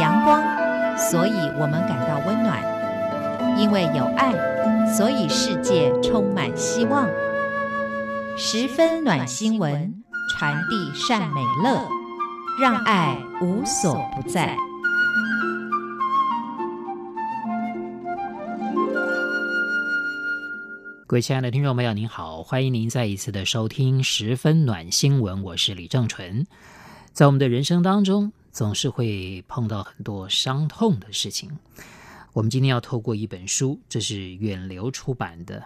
阳光，所以我们感到温暖；因为有爱，所以世界充满希望。十分暖新闻，传递善美乐，让爱无所不在。各位亲爱的听众朋友，您好，欢迎您再一次的收听《十分暖新闻》，我是李正纯。在我们的人生当中，总是会碰到很多伤痛的事情。我们今天要透过一本书，这是远流出版的，《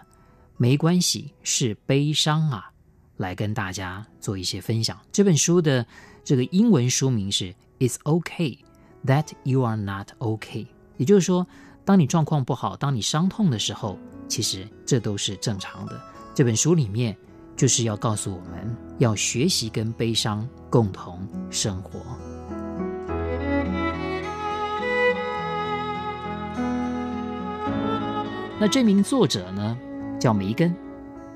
没关系，是悲伤啊》，来跟大家做一些分享。这本书的这个英文书名是《It's OK That You Are Not OK》，也就是说，当你状况不好，当你伤痛的时候。其实这都是正常的。这本书里面就是要告诉我们要学习跟悲伤共同生活。那这名作者呢，叫梅根，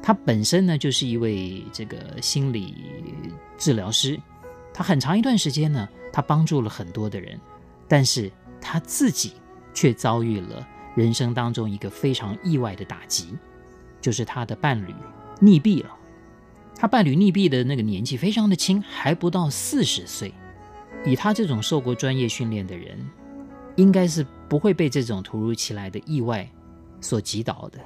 他本身呢就是一位这个心理治疗师。他很长一段时间呢，他帮助了很多的人，但是他自己却遭遇了。人生当中一个非常意外的打击，就是他的伴侣溺毙了。他伴侣溺毙的那个年纪非常的轻，还不到四十岁。以他这种受过专业训练的人，应该是不会被这种突如其来的意外所击倒的。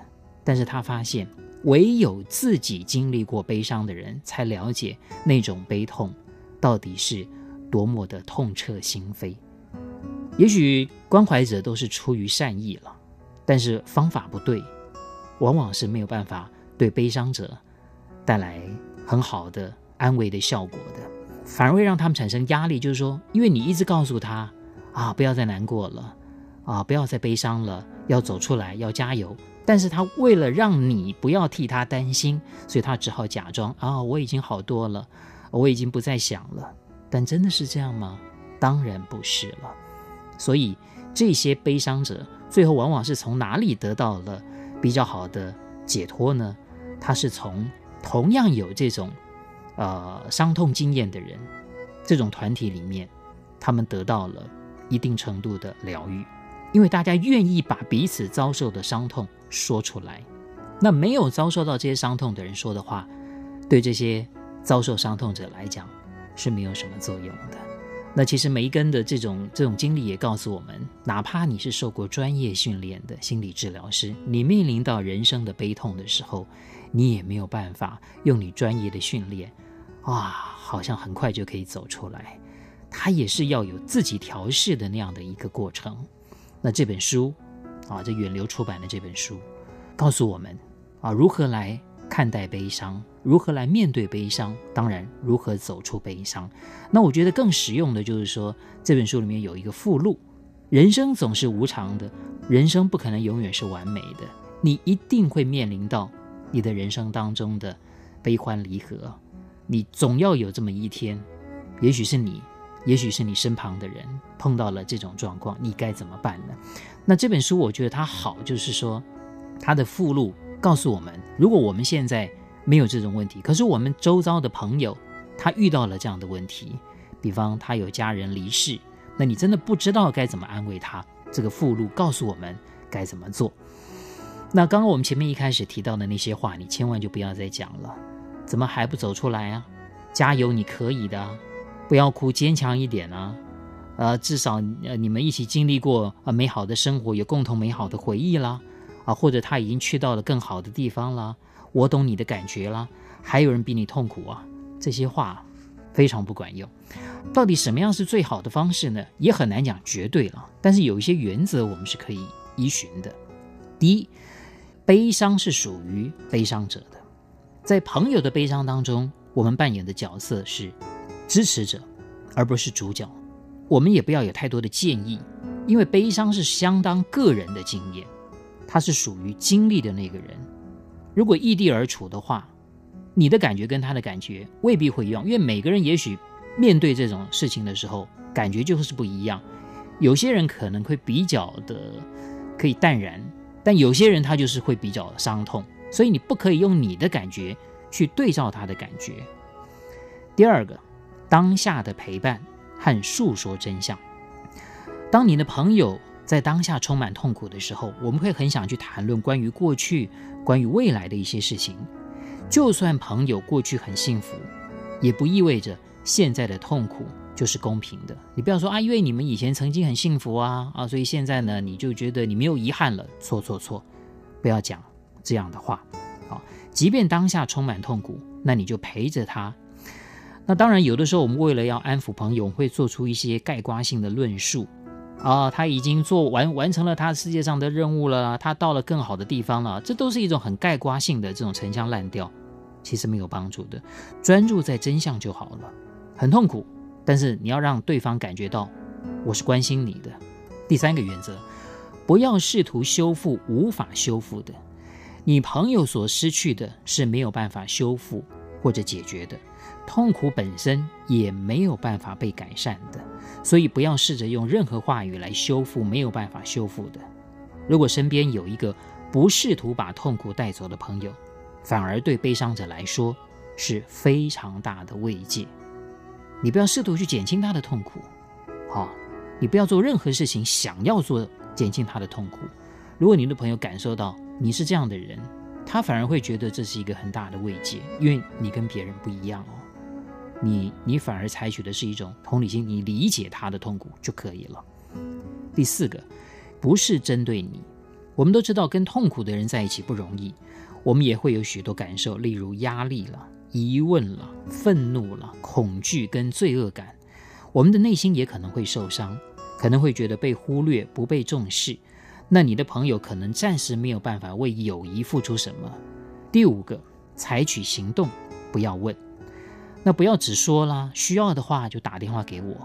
但是他发现，唯有自己经历过悲伤的人，才了解那种悲痛到底是多么的痛彻心扉。也许关怀者都是出于善意了，但是方法不对，往往是没有办法对悲伤者带来很好的安慰的效果的，反而会让他们产生压力。就是说，因为你一直告诉他啊，不要再难过了，啊，不要再悲伤了，要走出来，要加油。但是他为了让你不要替他担心，所以他只好假装啊，我已经好多了，我已经不再想了。但真的是这样吗？当然不是了。所以，这些悲伤者最后往往是从哪里得到了比较好的解脱呢？他是从同样有这种呃伤痛经验的人，这种团体里面，他们得到了一定程度的疗愈，因为大家愿意把彼此遭受的伤痛说出来。那没有遭受到这些伤痛的人说的话，对这些遭受伤痛者来讲是没有什么作用的。那其实梅根的这种这种经历也告诉我们，哪怕你是受过专业训练的心理治疗师，你面临到人生的悲痛的时候，你也没有办法用你专业的训练，哇，好像很快就可以走出来。他也是要有自己调试的那样的一个过程。那这本书，啊，这远流出版的这本书，告诉我们，啊，如何来。看待悲伤，如何来面对悲伤？当然，如何走出悲伤？那我觉得更实用的就是说，这本书里面有一个附录：人生总是无常的，人生不可能永远是完美的，你一定会面临到你的人生当中的悲欢离合，你总要有这么一天，也许是你，也许是你身旁的人碰到了这种状况，你该怎么办呢？那这本书我觉得它好，就是说它的附录。告诉我们，如果我们现在没有这种问题，可是我们周遭的朋友他遇到了这样的问题，比方他有家人离世，那你真的不知道该怎么安慰他。这个附录告诉我们该怎么做。那刚刚我们前面一开始提到的那些话，你千万就不要再讲了。怎么还不走出来啊？加油，你可以的，不要哭，坚强一点啊！呃，至少呃你们一起经历过呃美好的生活，有共同美好的回忆啦。啊，或者他已经去到了更好的地方了，我懂你的感觉了，还有人比你痛苦啊，这些话非常不管用。到底什么样是最好的方式呢？也很难讲绝对了，但是有一些原则我们是可以依循的。第一，悲伤是属于悲伤者的，在朋友的悲伤当中，我们扮演的角色是支持者，而不是主角。我们也不要有太多的建议，因为悲伤是相当个人的经验。他是属于经历的那个人，如果异地而处的话，你的感觉跟他的感觉未必会一样，因为每个人也许面对这种事情的时候，感觉就是不一样。有些人可能会比较的可以淡然，但有些人他就是会比较伤痛，所以你不可以用你的感觉去对照他的感觉。第二个，当下的陪伴和诉说真相。当你的朋友在当下充满痛苦的时候，我们会很想去谈论关于过去、关于未来的一些事情。就算朋友过去很幸福，也不意味着现在的痛苦就是公平的。你不要说啊，因为你们以前曾经很幸福啊啊，所以现在呢，你就觉得你没有遗憾了。错错错，不要讲这样的话。好，即便当下充满痛苦，那你就陪着他。那当然，有的时候我们为了要安抚朋友，会做出一些概括性的论述。啊，他已经做完完成了他世界上的任务了，他到了更好的地方了，这都是一种很概括性的这种陈腔滥调，其实没有帮助的。专注在真相就好了。很痛苦，但是你要让对方感觉到我是关心你的。第三个原则，不要试图修复无法修复的。你朋友所失去的是没有办法修复或者解决的。痛苦本身也没有办法被改善的，所以不要试着用任何话语来修复没有办法修复的。如果身边有一个不试图把痛苦带走的朋友，反而对悲伤者来说是非常大的慰藉。你不要试图去减轻他的痛苦，好，你不要做任何事情想要做减轻他的痛苦。如果你的朋友感受到你是这样的人，他反而会觉得这是一个很大的慰藉，因为你跟别人不一样哦。你你反而采取的是一种同理心，你理解他的痛苦就可以了。第四个，不是针对你。我们都知道跟痛苦的人在一起不容易，我们也会有许多感受，例如压力了、疑问了、愤怒了、恐惧跟罪恶感。我们的内心也可能会受伤，可能会觉得被忽略、不被重视。那你的朋友可能暂时没有办法为友谊付出什么。第五个，采取行动，不要问。那不要只说啦，需要的话就打电话给我。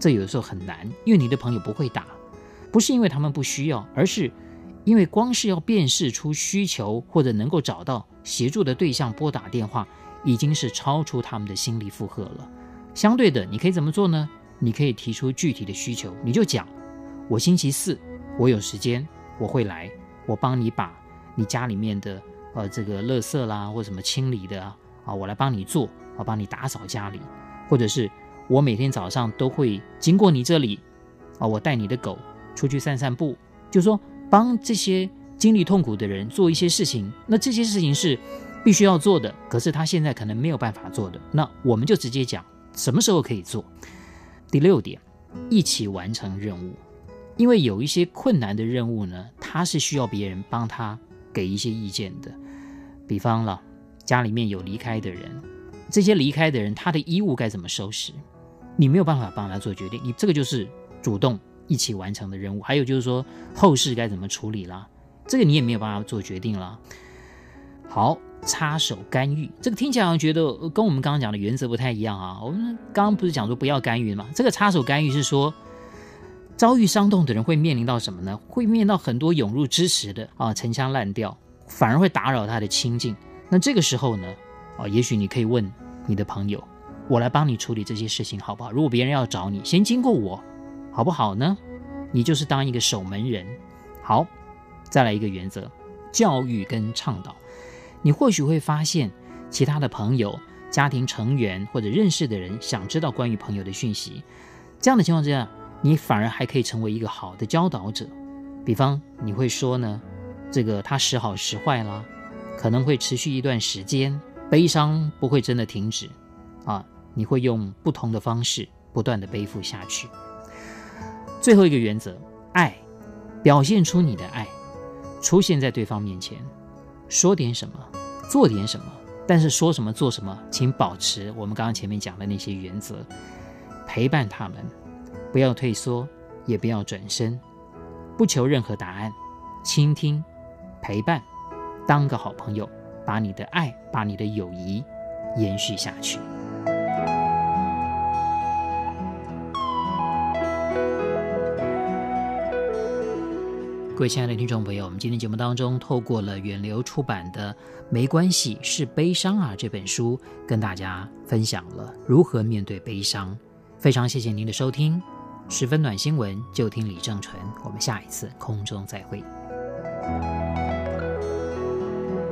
这有的时候很难，因为你的朋友不会打，不是因为他们不需要，而是因为光是要辨识出需求或者能够找到协助的对象，拨打电话已经是超出他们的心理负荷了。相对的，你可以怎么做呢？你可以提出具体的需求，你就讲：我星期四我有时间，我会来，我帮你把你家里面的呃这个垃圾啦或什么清理的啊，我来帮你做。我帮你打扫家里，或者是我每天早上都会经过你这里，啊，我带你的狗出去散散步，就说帮这些经历痛苦的人做一些事情。那这些事情是必须要做的，可是他现在可能没有办法做的，那我们就直接讲什么时候可以做。第六点，一起完成任务，因为有一些困难的任务呢，他是需要别人帮他给一些意见的，比方了家里面有离开的人。这些离开的人，他的衣物该怎么收拾？你没有办法帮他做决定，你这个就是主动一起完成的任务。还有就是说后事该怎么处理啦，这个你也没有办法做决定啦。好，插手干预，这个听起来好像觉得跟我们刚刚讲的原则不太一样啊。我们刚刚不是讲说不要干预吗？这个插手干预是说，遭遇伤痛的人会面临到什么呢？会面临到很多涌入支持的啊，陈腔滥调，反而会打扰他的清静。那这个时候呢？啊，也许你可以问你的朋友，我来帮你处理这些事情，好不好？如果别人要找你，先经过我，好不好呢？你就是当一个守门人。好，再来一个原则：教育跟倡导。你或许会发现，其他的朋友、家庭成员或者认识的人想知道关于朋友的讯息，这样的情况之下，你反而还可以成为一个好的教导者。比方，你会说呢，这个他时好时坏啦，可能会持续一段时间。悲伤不会真的停止，啊，你会用不同的方式不断的背负下去。最后一个原则，爱，表现出你的爱，出现在对方面前，说点什么，做点什么，但是说什么做什么，请保持我们刚刚前面讲的那些原则，陪伴他们，不要退缩，也不要转身，不求任何答案，倾听，陪伴，当个好朋友。把你的爱，把你的友谊延续下去。各位亲爱的听众朋友，我们今天节目当中透过了远流出版的《没关系，是悲伤啊》这本书，跟大家分享了如何面对悲伤。非常谢谢您的收听，十分暖新闻就听李正淳，我们下一次空中再会。